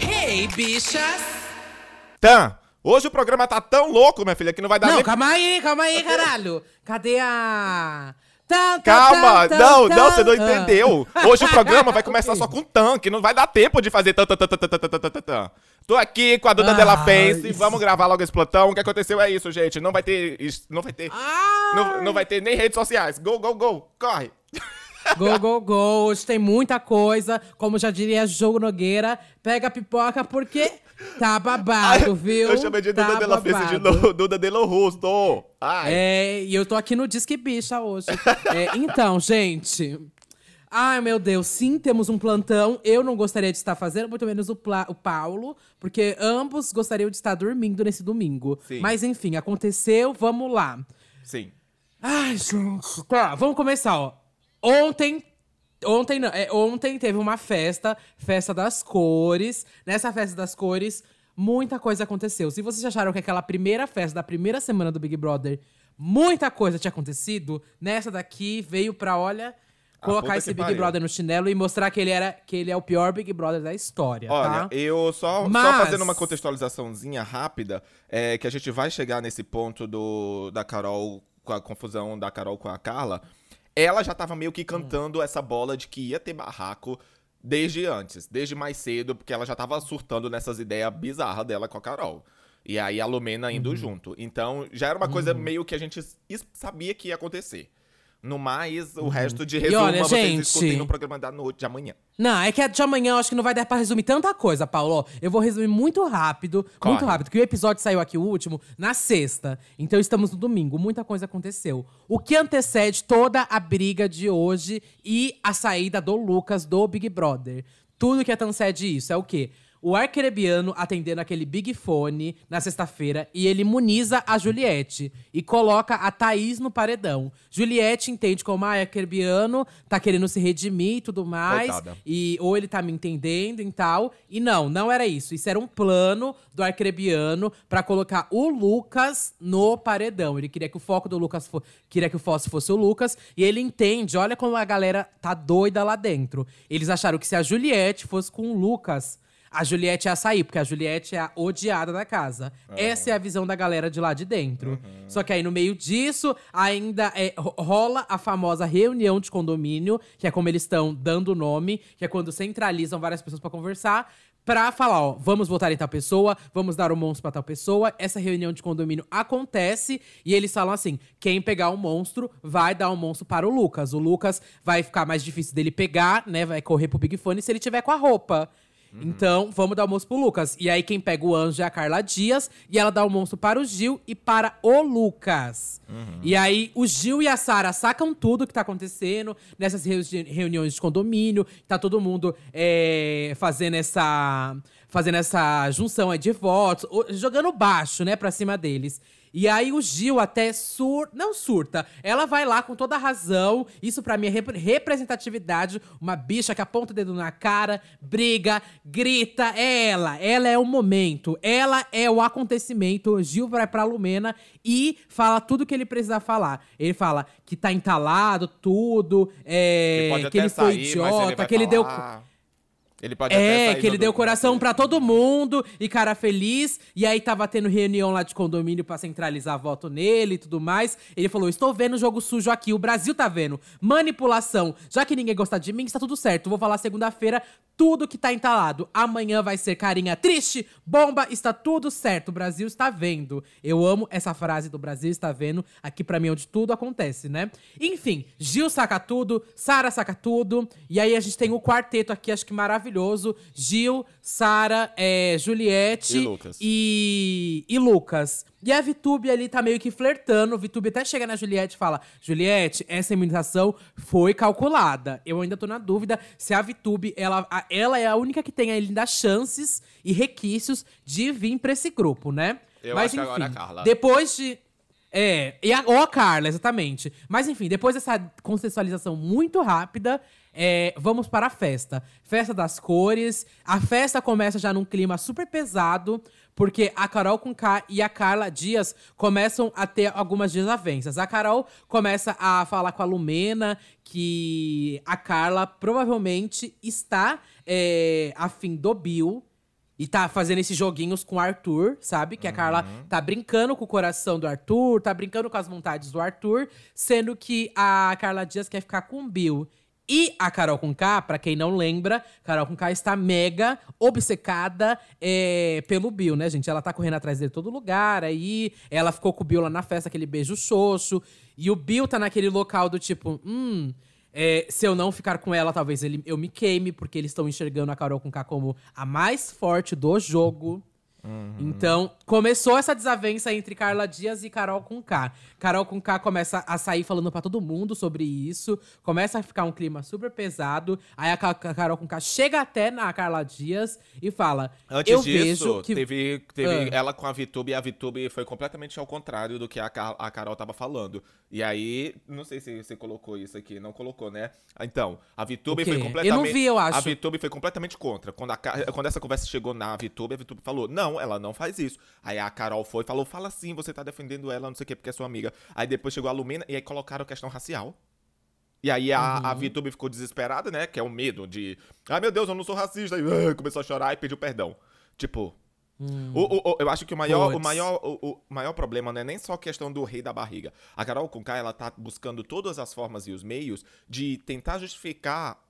Hey, bichas! Tan, hoje o programa tá tão louco, minha filha, que não vai dar Não, nem... calma aí, calma aí, caralho. Cadê a... Tá, tá, tá, Calma! Não, não, você não entendeu. Ah. Hoje o programa vai começar só com tanque, não vai dar tempo de fazer tan, tan, tan, tan, tan, tan, tan, tan. Tô aqui com a Duda ah, Della Fence. Isso. Vamos gravar logo esse plantão. O que aconteceu é isso, gente. Não vai ter. Não vai ter. Não, vai ter nem redes sociais. Go, go, go. Corre. Go, go, go. Hoje tem muita coisa. Como já diria Jogo Nogueira, pega a pipoca porque tá babado, viu? Eu chamei de tá Duda Della Face de Duda Della Rosto. Ai. É, e eu tô aqui no Disque Bicha hoje. É, então, gente. Ai, meu Deus, sim, temos um plantão. Eu não gostaria de estar fazendo, muito menos o, Pla- o Paulo, porque ambos gostariam de estar dormindo nesse domingo. Sim. Mas enfim, aconteceu, vamos lá. Sim. Ai, gente. Tá, vamos começar, ó. Ontem. Ontem não, é, ontem teve uma festa, festa das cores. Nessa festa das cores, muita coisa aconteceu. Se vocês acharam que aquela primeira festa da primeira semana do Big Brother, muita coisa tinha acontecido, nessa daqui veio pra, olha, colocar puta esse Big pariu. Brother no chinelo e mostrar que ele era que ele é o pior Big Brother da história, Olha, tá? eu só, só Mas- fazendo uma contextualizaçãozinha rápida, é, que a gente vai chegar nesse ponto do, da Carol, com a confusão da Carol com a Carla. Ela já tava meio que cantando essa bola de que ia ter barraco desde antes, desde mais cedo, porque ela já tava surtando nessas ideias bizarras dela com a Carol. E aí a Lumena Uhum. indo junto. Então já era uma coisa meio que a gente sabia que ia acontecer. No mais, o resto de resumo Uhum. olha, vocês gente- escutem no programa da noite de amanhã. Não, é que a de amanhã eu acho que não vai dar pra resumir tanta coisa, Paulo. Eu vou resumir muito rápido, Corre. muito rápido, que o episódio saiu aqui, o último, na sexta. Então estamos no domingo, muita coisa aconteceu. O que antecede toda a briga de hoje e a saída do Lucas do Big Brother. Tudo que antecede isso é o quê? O Arcrebiano atendendo aquele Big Fone na sexta-feira e ele imuniza a Juliette e coloca a Thaís no paredão. Juliette entende como ah, Arcrebiano tá querendo se redimir e tudo mais. Coitada. E ou ele tá me entendendo e tal. E não, não era isso. Isso era um plano do Arcrebiano pra colocar o Lucas no paredão. Ele queria que o foco do Lucas fo queria que o foco fosse o Lucas. E ele entende, olha como a galera tá doida lá dentro. Eles acharam que se a Juliette fosse com o Lucas. A Juliette ia sair, porque a Juliette é a odiada da casa. Essa é a visão da galera de lá de dentro. Só que aí, no meio disso, ainda é, ro- rola a famosa reunião de condomínio, que é como eles estão dando o nome, que é quando centralizam várias pessoas pra conversar, pra falar, ó, vamos votar em tal pessoa, vamos dar o monstro pra tal pessoa. Essa reunião de condomínio acontece e eles falam assim: quem pegar o monstro vai dar o monstro para o Lucas. O Lucas vai ficar mais difícil dele pegar, né? Vai correr pro Big Fone se ele tiver com a roupa. Então, vamos dar o monstro pro Lucas. E aí, quem pega o anjo é a Carla Dias. E ela dá o monstro para o Gil e para o Lucas. E aí, o Gil e a Sara sacam tudo que tá acontecendo nessas reuni- reuniões de condomínio. Tá todo mundo é, fazendo essa. Fazendo essa junção aí de votos, jogando baixo, né, pra cima deles. E aí o Gil até sur... Não surta. Ela vai lá com toda a razão. Isso pra mim é rep- representatividade. Uma bicha que aponta o dedo na cara, briga, grita. É ela. Ela é o momento. Ela é o acontecimento. O Gil vai pra Lumena e fala tudo que ele precisa falar. Ele fala que tá entalado, tudo. É, que até ele foi sair, ele idiota, vai que ele deu. Ele pode É, que ele deu coração pra todo mundo e cara feliz. E aí tava tendo reunião lá de condomínio pra centralizar voto nele e tudo mais. Ele falou: Estou vendo jogo sujo aqui, o Brasil tá vendo. Manipulação. Já que ninguém gosta de mim, está tudo certo. Vou falar segunda-feira tudo que tá entalado. Amanhã vai ser carinha triste, bomba, está tudo certo. O Brasil está vendo. Eu amo essa frase do Brasil está vendo. Aqui pra mim é onde tudo acontece, né? Enfim, Gil saca tudo, Sara saca tudo. E aí a gente tem o quarteto aqui, acho que maravilhoso. Gil, Sara, é, Juliette E Lucas. e, e Lucas. E a Vitube ali tá meio que flertando. O Vitube até chega na Juliette e fala: Juliette, essa imunização foi calculada. Eu ainda tô na dúvida se a Vitube, ela, a- ela é a única que tem ainda chances e requisitos de vir pra esse grupo, né? Eu Mas acho que enfim, agora a Carla. depois de. É, e a, ou a Carla, exatamente. Mas enfim, depois dessa contextualização muito rápida, é, vamos para a festa. Festa das cores. A festa começa já num clima super pesado, porque a Carol com K e a Carla Dias começam a ter algumas desavenças. A Carol começa a falar com a Lumena que a Carla provavelmente está é, afim do Bill. E tá fazendo esses joguinhos com o Arthur, sabe? Que a Carla tá brincando com o coração do Arthur, tá brincando com as vontades do Arthur, sendo que a Carla Dias quer ficar com o Bill. E a Carol com K, pra quem não lembra, Carol com K está mega obcecada é, pelo Bill, né, gente? Ela tá correndo atrás dele todo lugar, aí ela ficou com o Bill lá na festa, aquele beijo xoxo. E o Bill tá naquele local do tipo, hum, é, se eu não ficar com ela, talvez ele, eu me queime, porque eles estão enxergando a Carol com K como a mais forte do jogo. Então, começou essa desavença entre Carla Dias e Carol com K. Carol com K começa a sair falando pra todo mundo sobre isso, começa a ficar um clima super pesado. Aí a, Ca- a Carol com K chega até na Carla Dias e fala: Antes Eu disso, vejo que. teve, teve Ah. ela com a Vitube e a Vitube foi completamente ao contrário do que a, Car- a Carol tava falando. E aí, não sei se você colocou isso aqui, não colocou, né? Então, a Vitube foi Eu completamente. não vi, eu acho. A Vitube foi completamente contra. Quando, a quando essa conversa chegou na Vitube, a Vitube falou: Não, ela não faz isso. Aí a Carol foi e falou: Fala sim, você tá defendendo ela, não sei o quê, porque é sua amiga. Aí depois chegou a Lumena e aí colocaram a questão racial. E aí a, a Uhum. VTube ficou desesperada, né? Que é o medo de. Ai meu Deus, eu não sou racista. E ah, começou a chorar e pediu perdão. Tipo. o- o- o- eu acho que o maior, o, maior, o, o maior problema não é nem só a questão do rei da barriga. A Carol Conká, ela tá buscando todas as formas e os meios de tentar justificar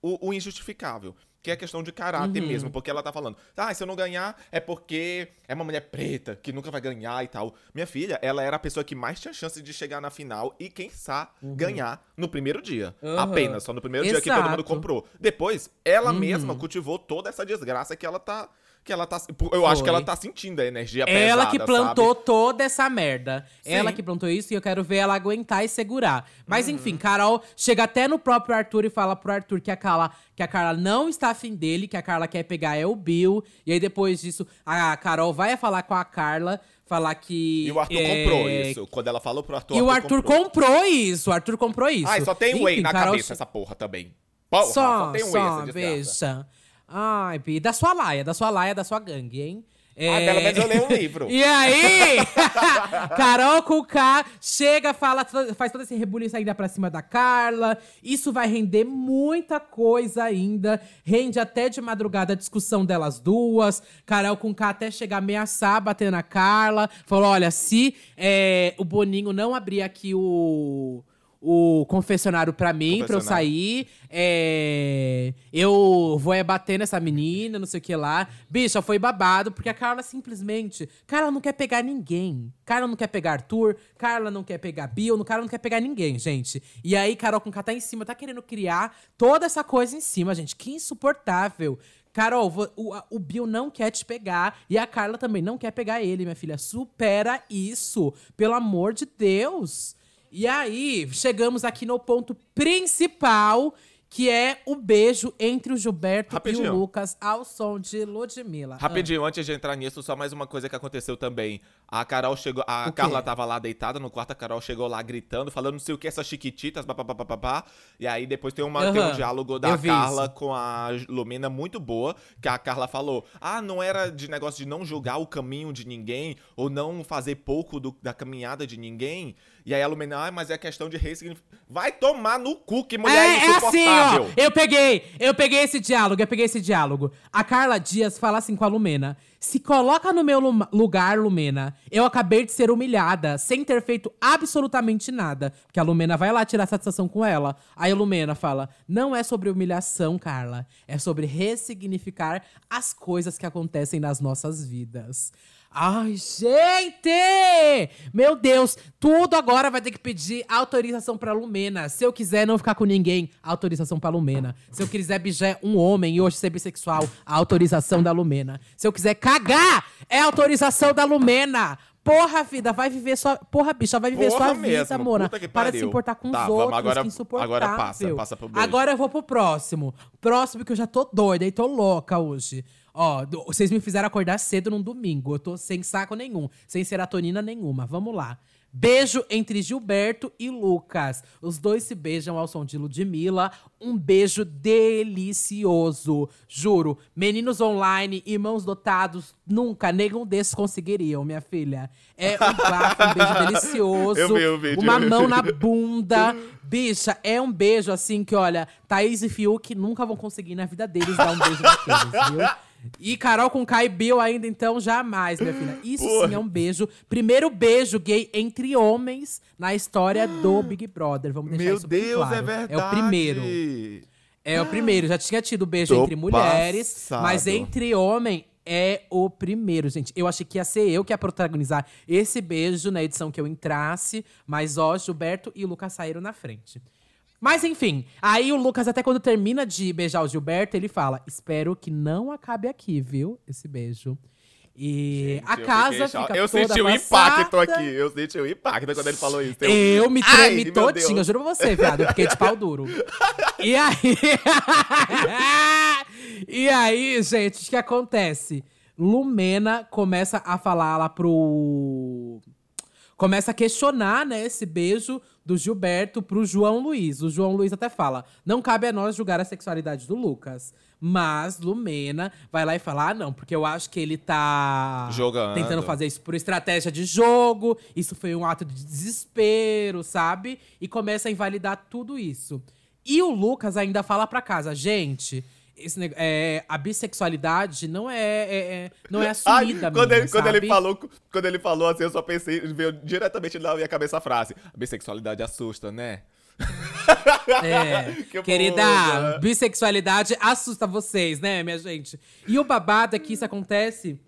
o, o injustificável. Que é questão de caráter Uhum. mesmo. Porque ela tá falando, ah, se eu não ganhar é porque é uma mulher preta que nunca vai ganhar e tal. Minha filha, ela era a pessoa que mais tinha chance de chegar na final e, quem sabe, ganhar no primeiro dia. Uhum. Apenas, só no primeiro dia que todo mundo Exato. comprou. Depois, ela Uhum. mesma cultivou toda essa desgraça que ela tá. Que ela tá. Eu acho que Foi. ela tá sentindo a energia Ela que pesada, plantou sabe? toda essa merda. Sim. Ela que plantou isso e eu quero ver ela aguentar e segurar. Uhum. Mas enfim, Carol chega até no próprio Arthur e fala pro Arthur que a Carla, que a Carla não está afim dele, que a Carla quer pegar é o Bill. E aí depois disso, a Carol vai falar com a Carla, falar que. E o Arthur é, comprou isso. Quando ela falou pro Arthur. E o Arthur comprou. comprou isso. O Arthur comprou isso. Ai, só tem um whey Enfim, na Carol cabeça essa porra também. Porra, só, só, tem whey só, essa desgraça. veja. Ai, Bi, da sua laia, da sua laia, da sua gangue, hein? Ah, É, pelo menos eu leio um livro. E aí, Carol com K chega, fala, faz todo esse rebuliço ainda pra cima da Carla. Isso vai render muita coisa ainda. Rende até de madrugada a discussão delas duas. Carol com K até chegar a ameaçar, bater na Carla. Falou: olha, se é, o Boninho não abrir aqui o. O confessionário pra mim, pra eu sair. É, eu vou é bater nessa menina, não sei o que lá. Bicha, foi babado, porque a Carla simplesmente. Carla não quer pegar ninguém. Carla não quer pegar Arthur, Carla não quer pegar Bill, Carla não quer pegar ninguém, gente. E aí, Carol com K tá em cima, tá querendo criar toda essa coisa em cima, gente. Que insuportável. Carol, o, o Bill não quer te pegar e a Carla também não quer pegar ele, minha filha. Supera isso, pelo amor de Deus. E aí, chegamos aqui no ponto principal, que é o beijo entre o Gilberto e Rapidinho. o Lucas ao som de Ludmilla. Rapidinho, antes de entrar nisso, só mais uma coisa que aconteceu também. A Carol chegou. A? Carla tava lá deitada no quarto, a Carol chegou lá gritando, falando não sei o que, essas chiquititas, papapá. E aí depois tem, uma, tem um diálogo da Carla isso. com a Lumena muito boa, que a Carla falou: Ah, não era de negócio de não julgar o caminho de ninguém, ou não fazer pouco do- da caminhada de ninguém. E aí a Lumena, ah, mas é questão de ressignificar. Vai tomar no cu, que mulher É, é assim, ó. insuportável. Eu peguei, eu peguei esse diálogo, eu peguei esse diálogo. A Carla Dias fala assim com a Lumena: Se coloca no meu lu- lugar, Lumena. Eu acabei de ser humilhada, sem ter feito absolutamente nada. Porque a Lumena vai lá tirar satisfação com ela. Aí a Lumena fala: Não é sobre humilhação, Carla. É sobre ressignificar as coisas que acontecem nas nossas vidas. Ai, gente! Meu Deus, tudo agora vai ter que pedir autorização pra Lumena. Se eu quiser não ficar com ninguém, autorização pra Lumena. Se eu quiser beijar um homem e hoje ser bissexual, autorização da Lumena. Se eu quiser cagar, é autorização da Lumena. Porra, vida, vai viver sua. Porra, bicha, vai viver Porra sua vida, mesmo, amor. puta que Para de se importar com Tá, os outros, agora- que insuportável. agora passa, passa pro beijo. Agora eu vou pro próximo. Próximo que eu já tô doida e tô louca hoje. Ó, do- vocês me fizeram acordar cedo num domingo. Eu tô sem saco nenhum, sem serotonina nenhuma. Vamos lá. Beijo entre Gilberto e Lucas. Os dois se beijam ao som de Ludmilla. Um beijo delicioso. Juro. Meninos online, irmãos dotados, nunca nenhum desses conseguiriam, minha filha. É um bafo, um beijo delicioso. Eu vi o vídeo. Uma mão na bunda. Bicha, é um beijo assim que, olha, Thaís e Fiuk nunca vão conseguir na vida deles dar um beijo daqueles, viu? E Carol com Kai Bill ainda, então, jamais, minha filha. Isso Porra. sim é um beijo. Primeiro beijo gay entre homens na história do Big Brother. Vamos deixar Meu isso bem Deus, claro. é verdade. É o primeiro. É o primeiro. Já tinha tido beijo Tô entre mulheres, passado. mas entre homem é o primeiro, gente. Eu achei que ia ser eu que ia protagonizar esse beijo na edição que eu entrasse, mas ó, Gilberto e Lucas saíram na frente. Mas enfim, aí o Lucas, até quando termina de beijar o Gilberto, ele fala: Espero que não acabe aqui, viu? Esse beijo. E a Eu casa cho- fica Eu toda senti o impacto aqui. Eu senti o impacto quando ele falou isso. Eu me Ai, tremi meu todinha, eu juro pra você, viado. Eu fiquei de pau duro. E aí. e aí, gente, o que acontece? Lumena começa a falar lá pro. Começa a questionar, né, esse beijo do Gilberto pro João Luiz. O João Luiz até fala: não cabe a nós julgar a sexualidade do Lucas. Mas Lumena vai lá e fala: ah, não, porque eu acho que ele tá Jogando. tentando fazer isso por estratégia de jogo. Isso foi um ato de desespero, sabe? E começa a invalidar tudo isso. E o Lucas ainda fala pra casa, gente. Esse, neg- é, a bissexualidade não é, é- é- não é Ai, assumida, quando, minha, ele, quando ele falou, quando ele falou assim, eu só pensei, veio diretamente na minha cabeça a frase: a bissexualidade assusta, né? É, Que querida, boa. bissexualidade assusta vocês, né, minha gente? E o babado é que isso acontece.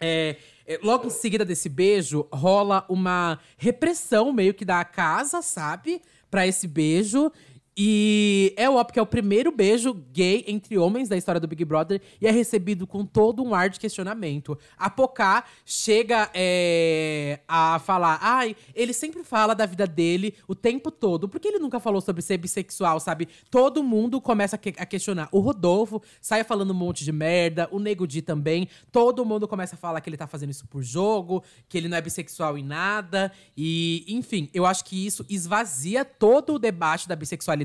é, é, logo em seguida desse beijo, rola uma repressão meio que da casa, sabe? Pra esse beijo. E é óbvio que é o primeiro beijo gay entre homens da história do Big Brother e é recebido com todo um ar de questionamento. A Pocá chega é, a falar: ai, ele sempre fala da vida dele o tempo todo. Por que ele nunca falou sobre ser bissexual, sabe? Todo mundo começa a, que- a questionar. O Rodolfo sai falando um monte de merda, o Nego Di também. Todo mundo começa a falar que ele tá fazendo isso por jogo, que ele não é bissexual em nada. E, enfim, eu acho que isso esvazia todo o debate da bissexualidade,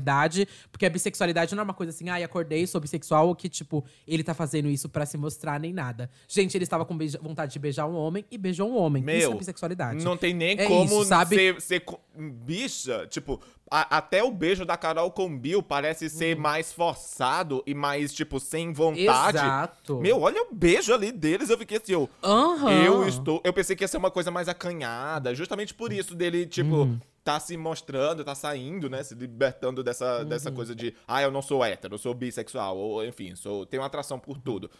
porque a bissexualidade não é uma coisa assim, ai, acordei, sou bissexual, ou que, tipo, ele tá fazendo isso pra se mostrar nem nada. Gente, ele estava com vontade de beijar um homem e beijou um homem. isso é Meu, bissexualidade. Não tem nem É como isso, sabe? ser, ser bicha. Tipo, a- até o beijo da Carol com Bill parece ser Uhum. mais forçado e mais, tipo, sem vontade. Exato. Meu, olha o beijo ali deles. Eu fiquei assim, eu, Aham. eu estou. Eu pensei que ia ser uma coisa mais acanhada. Justamente por isso dele, tipo, Uhum. Tá se mostrando, tá saindo, né? Se libertando dessa, Uhum. dessa coisa de, ah, eu não sou hétero, eu sou bissexual, ou enfim, sou, tenho atração por tudo.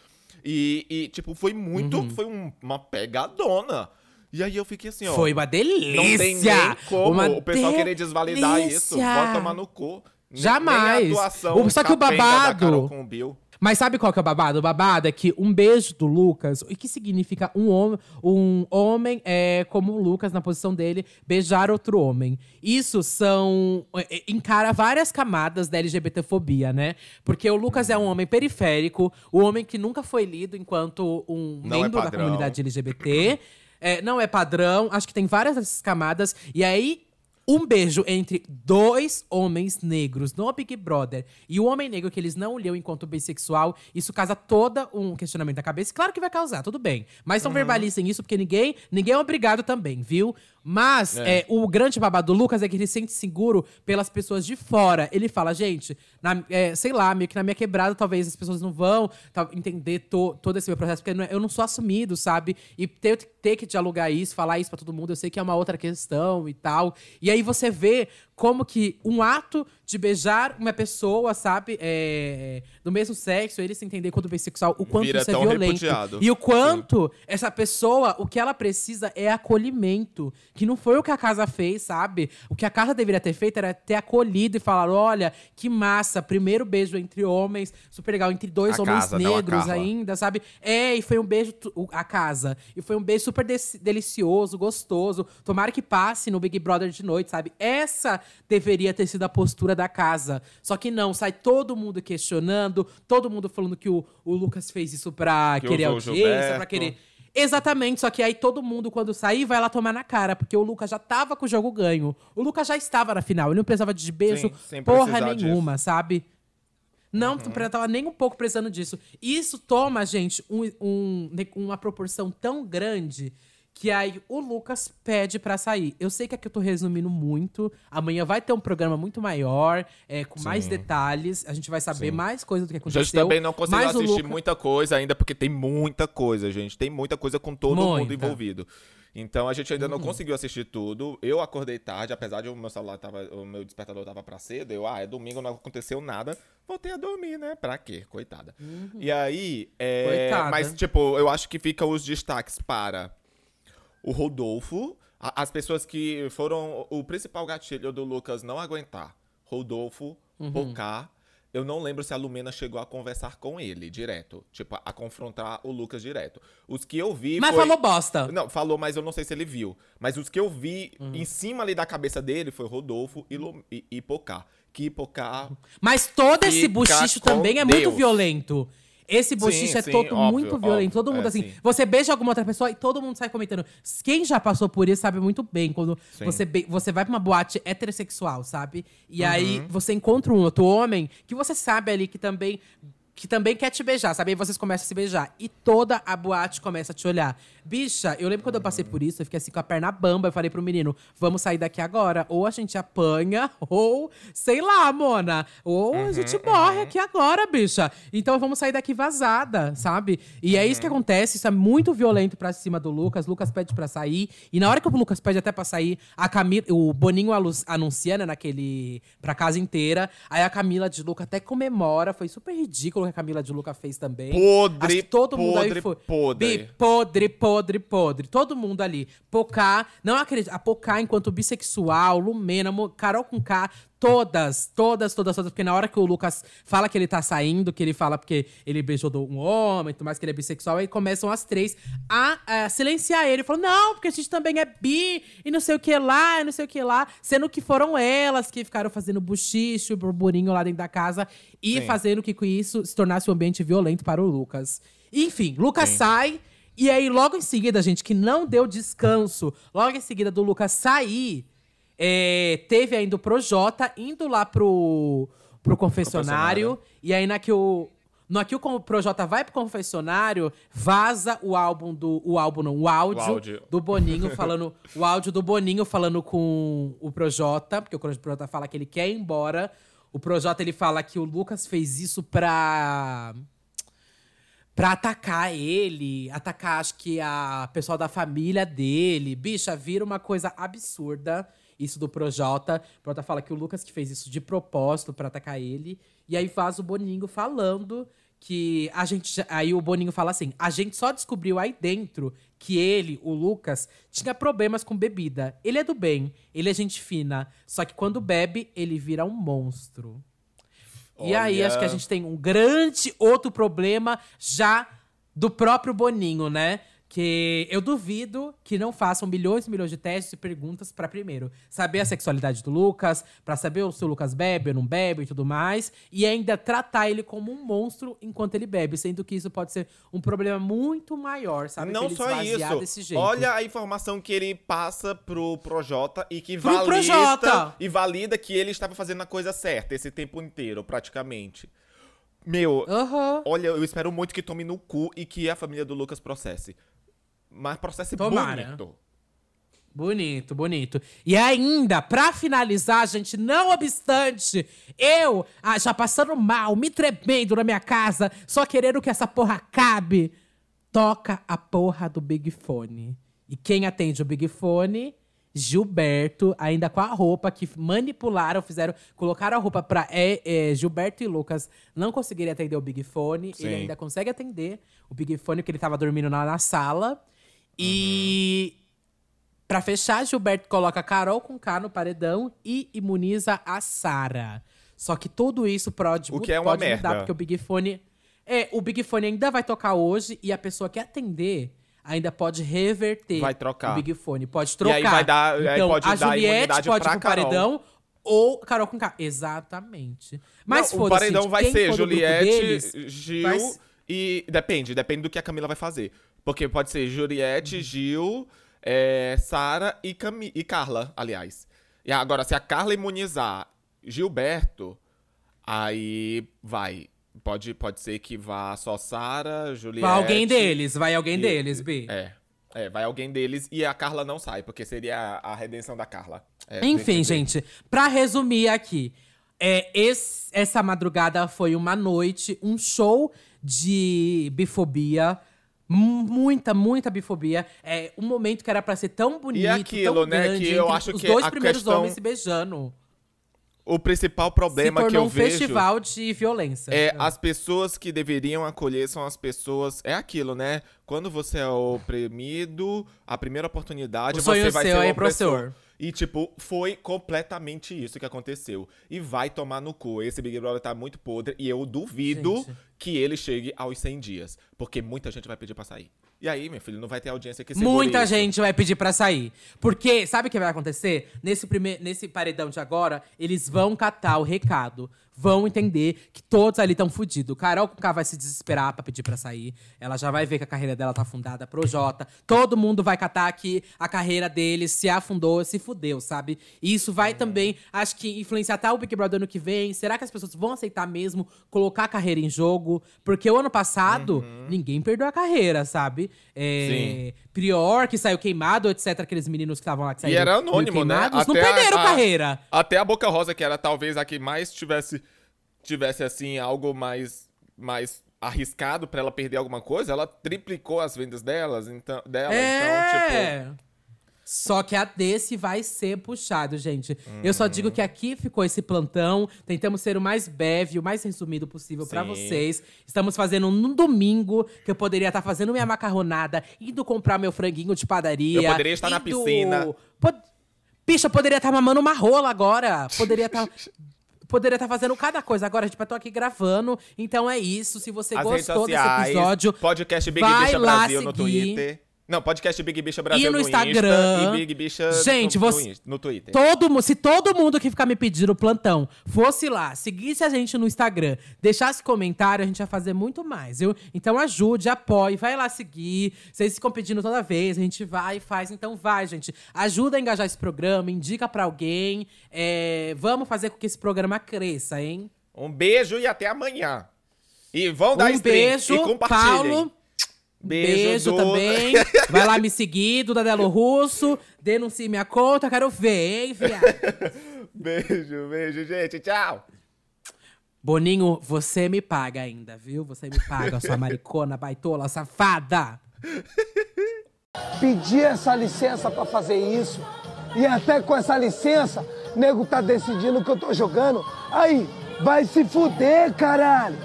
E, e, tipo, foi muito. Uhum. Foi um- uma pegadona. E aí eu fiquei assim, ó. Foi uma delícia! Não tem nem como uma o pessoal querer desvalidar isso. delícia! Vai tomar no cu. Jamais. Nem a atuação O- só que o babado- Da Carol com o Bill. Mas sabe qual que é o babado? O babado é que um beijo do Lucas, o que significa um homem, um homem é, como o Lucas, na posição dele, beijar outro homem. Isso são. é, é, encara várias camadas da LGBTfobia, né? Porque o Lucas é um homem periférico, o homem que nunca foi lido enquanto um Não é membro da padrão. comunidade LGBT. É, não é padrão, acho que tem várias dessas camadas. E aí, um beijo entre dois homens negros no Big Brother e o homem negro que eles não olham enquanto bissexual, isso causa todo um questionamento na cabeça. Claro que vai causar, tudo bem. Mas Uhum. não verbalizem isso, porque ninguém, ninguém é obrigado também, viu? Mas É. é, o grande babado do Lucas é que ele se sente seguro pelas pessoas de fora. Ele fala, gente, na- é, sei lá, meio que na minha quebrada talvez as pessoas não vão tá, entender to- todo esse meu processo, porque é- eu não sou assumido, sabe? E ter, ter que dialogar isso, falar isso pra todo mundo, eu sei que é uma outra questão e tal. E aí você vê como que um ato de beijar uma pessoa, sabe, é, do mesmo sexo, ele se entender quanto bissexual, o quanto Vira isso é violento. repudiado. E o quanto essa pessoa, o que ela precisa é acolhimento. Que não foi o que a casa fez, sabe? O que a casa deveria ter feito era ter acolhido e falar: olha, que massa, primeiro beijo entre homens, super legal, entre dois A homens casa, negros ainda, sabe? É, e foi um beijo, a casa. E foi um beijo super delicioso, gostoso. Tomara que passe no Big Brother de noite, sabe? Essa deveria ter sido a postura da casa. Só que não, sai todo mundo questionando, todo mundo falando que o, o Lucas fez isso pra Que querer audiência, pra querer. Exatamente, só que aí todo mundo, quando sair, vai lá tomar na cara, porque o Lucas já tava com o jogo ganho. O Lucas já estava na final, ele não precisava de beijo Sim, porra nenhuma, sabe? Não uhum. tava nem um pouco precisando disso. Isso toma, gente, um, um, uma proporção tão grande que aí o Lucas pede para sair. Eu sei que aqui eu tô resumindo muito. Amanhã vai ter um programa muito maior, é, com Sim. mais detalhes. A gente vai saber Sim. mais coisas do que aconteceu. A gente também não conseguiu assistir Luca... muita coisa ainda, porque tem muita coisa, gente. Tem muita coisa com todo muita. mundo envolvido. Então a gente ainda uhum. não conseguiu assistir tudo. Eu acordei tarde, apesar de o meu celular tava, o meu despertador tava para cedo. Eu, ah, é domingo, não aconteceu nada. Voltei a dormir, né? Pra quê? Coitada. Uhum. E aí, é, Coitada. mas tipo, eu acho que fica os destaques para o Rodolfo, a, as pessoas que foram o principal gatilho do Lucas não aguentar. Rodolfo, uhum. Pocá. Eu não lembro se a Lumena chegou a conversar com ele direto. Tipo, a, a confrontar o Lucas direto. Os que eu vi. Mas foi... falou bosta. Não, falou, mas eu não sei se ele viu. Mas os que eu vi uhum. em cima ali da cabeça dele foi Rodolfo e, Lu... e, e Pocá. Que Pocá. Mas todo esse buchicho também é Deus. muito violento. Esse bochiche sim, é sim, todo óbvio, muito violento. Todo mundo, é, assim, sim. você beija alguma outra pessoa e todo mundo sai comentando. Quem já passou por isso sabe muito bem. Quando você, você vai pra uma boate heterossexual, sabe? E uhum. aí você encontra um outro homem que você sabe ali que também que também quer te beijar, sabe? Aí vocês começam a se beijar. E toda a boate começa a te olhar. Bicha, eu lembro quando eu passei por isso, eu fiquei assim com a perna bamba. Eu falei pro menino, vamos sair daqui agora. Ou a gente apanha, ou sei lá, Mona. Ou uhum, a gente morre uhum. aqui agora, bicha. Então vamos sair daqui vazada, sabe? E uhum. é isso que uhum. acontece. Isso é muito violento pra cima do Lucas. Lucas pede pra sair. E na hora que o Lucas pede até pra sair, a Camila, o Boninho anuncia, né, naquele. pra casa inteira. Aí a Camila de Luca até comemora. Foi super ridículo a Camila de Luca fez também. Podre, todo podre, mundo aí foi. Podre. Bi, podre, podre, podre. Todo mundo ali. Pocá, não acredito. A Pocá, enquanto bissexual, Lumena, Carol com K, Todas, todas, todas, todas. Porque na hora que o Lucas fala que ele tá saindo, que ele fala porque ele beijou um homem, tudo mais que ele é bissexual, aí começam as três a, a silenciar ele. Falou, não, porque a gente também é bi, e não sei o que lá, e não sei o que lá. Sendo que foram elas que ficaram fazendo buchicho, burburinho lá dentro da casa e Sim. fazendo que com isso se tornasse um ambiente violento para o Lucas. Enfim, Lucas Sim. sai. E aí, logo em seguida, gente, que não deu descanso, logo em seguida do Lucas sair, é, teve ainda o Projota indo lá pro, pro confessionário. confessionário. E aí, na que o. No que o Projota vai pro confessionário, vaza o álbum do. O álbum, não, o áudio, o áudio. do Boninho falando. o áudio do Boninho falando com o Projota, porque o Projota fala que ele quer ir embora. O Projota ele fala que o Lucas fez isso pra. Pra atacar ele, atacar, acho que a pessoal da família dele. Bicha, vira uma coisa absurda isso do Projota. O Projota fala que o Lucas que fez isso de propósito para atacar ele. E aí faz o Boninho falando que a gente. Aí o Boninho fala assim: a gente só descobriu aí dentro que ele, o Lucas, tinha problemas com bebida. Ele é do bem, ele é gente fina. Só que quando bebe, ele vira um monstro. Olha. E aí, acho que a gente tem um grande outro problema já do próprio Boninho, né? Que eu duvido que não façam milhões e milhões de testes e perguntas para primeiro saber a sexualidade do Lucas, para saber se o Lucas bebe ou não bebe e tudo mais, e ainda tratar ele como um monstro enquanto ele bebe, sendo que isso pode ser um problema muito maior, sabe? Não só isso. Olha a informação que ele passa pro Projota e que pro valida Projota. e valida que ele estava fazendo a coisa certa esse tempo inteiro, praticamente. Meu, uhum. olha, eu espero muito que tome no cu e que a família do Lucas processe. Mas processo Tomara. bonito. Bonito, bonito. E ainda, pra finalizar, gente, não obstante, eu ah, já passando mal, me tremendo na minha casa, só querendo que essa porra acabe, toca a porra do Big Fone. E quem atende o Big Fone? Gilberto, ainda com a roupa que manipularam, fizeram, colocaram a roupa pra é, é, Gilberto e Lucas não conseguirem atender o Big Fone. Sim. Ele ainda consegue atender o Big Fone, porque ele tava dormindo lá na sala. E uhum. para fechar, Gilberto coloca Carol com K no paredão e imuniza a Sara. Só que tudo isso pode, o que é uma pode merda. mudar, porque o Big Fone. É, o Big Fone ainda vai tocar hoje e a pessoa que atender ainda pode reverter vai trocar. o Big Fone. Pode trocar. E aí vai dar, então, aí pode a dar Juliette pode ir pro paredão ou Carol com K. Exatamente. Mas Não, o paredão vai ser Juliette, deles, Gil vai... e depende, depende do que a Camila vai fazer. Porque pode ser Juliette, Gil, é, Sara e, Cami e Carla, aliás. E agora, se a Carla imunizar Gilberto, aí vai. Pode, pode ser que vá só Sara, Juliette. Vai alguém deles, vai alguém e- deles, Bi. É. É, vai alguém deles e a Carla não sai, porque seria a, a redenção da Carla. É, Enfim, gente, pra resumir aqui, é, esse- essa madrugada foi uma noite, um show de bifobia. Mu- Muita, muita bifobia. É um momento que era pra ser tão bonito, aquilo, tão né, grande, que eu acho os que dois primeiros questão- homens se beijando. O principal problema que eu um vejo festival de violência. é as pessoas que deveriam acolher são as pessoas. É aquilo, né? Quando você é oprimido, a primeira oportunidade O você vai ser o é opressor. E, tipo, foi completamente isso que aconteceu. E vai tomar no cu. Esse Big Brother tá muito podre. E eu duvido Gente. que ele chegue aos 100 dias. Porque muita gente vai pedir pra sair. E aí, meu filho, não vai ter audiência que segure Muita isso. gente vai pedir pra sair. Porque, sabe o que vai acontecer? Nesse, primeir, nesse paredão de agora, eles vão catar o recado. Vão entender que todos ali estão fudidos. Carol K vai se desesperar pra pedir pra sair. Ela já vai ver que a carreira dela tá afundada. Projota. Todo mundo vai catar que a carreira dele se afundou, se fudeu, sabe? E isso vai também, acho que, influenciar até o Big Brother ano que vem. Será que as pessoas vão aceitar mesmo colocar a carreira em jogo? Porque o ano passado, ninguém perdeu a carreira, sabe? É, Prior, que saiu queimado, etc. Aqueles meninos que estavam lá que E saíram era meio anônimo, né? queimados, não Até a- perderam a- carreira. Até a Boca Rosa, que era talvez a que mais tivesse, tivesse assim, algo mais, mais arriscado pra ela perder alguma coisa, ela triplicou as vendas delas, então, dela. Então, tipo. É. Só que a desse vai ser puxado, gente. Eu só digo que aqui ficou esse plantão. Tentamos ser o mais breve, o mais resumido possível Sim. vocês. Estamos fazendo num domingo, que eu poderia estar fazendo minha macarronada, indo comprar meu franguinho de padaria. Eu poderia estar na indo- piscina. Po- Bicha, poderia estar mamando uma rola agora. Poderia estar. Poderia estar fazendo cada coisa. Agora, tipo, eu tô aqui gravando. Então é isso. Se você as gostou desse sociais, episódio, podcast Big vai Bicha Brasil no seguir. Twitter. Não, podcast Big Bicha Brasil E no Instagram. Insta e Big Bicha Gente, no, no você- Insta- no Twitter. Todo, se todo mundo que ficar me pedindo plantão fosse lá, seguisse a gente no Instagram, deixasse comentário, a gente ia fazer muito mais, viu? Então ajude, apoie, vai lá seguir. Vocês ficam pedindo toda vez, a gente vai e faz. Então vai, gente. Ajuda a engajar esse programa, indica pra alguém. É, vamos fazer com que esse programa cresça, hein? Um beijo e até amanhã. E vão dar um stream beijo, e compartilhem. Paulo. Beijo, Beijo, também. Vai lá me seguir, Duda Delo Russo. Denuncie minha conta, quero ver, hein, viado? Beijo, beijo, gente. Tchau. Boninho, você me paga ainda, viu? Você me paga, sua maricona, baitola, safada. pedir essa licença pra fazer isso. E até com essa licença, nego tá decidindo que eu tô jogando. Aí, vai se fuder, caralho.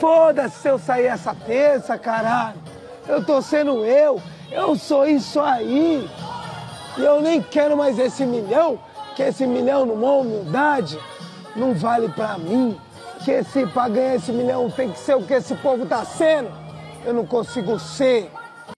Foda-se se eu sair essa terça, caralho. Eu tô sendo eu. Eu sou isso aí. E eu nem quero mais esse milhão, que esse milhão numa humildade não vale pra mim. Que esse, pra ganhar esse milhão tem que ser o que esse povo tá sendo. Eu não consigo ser.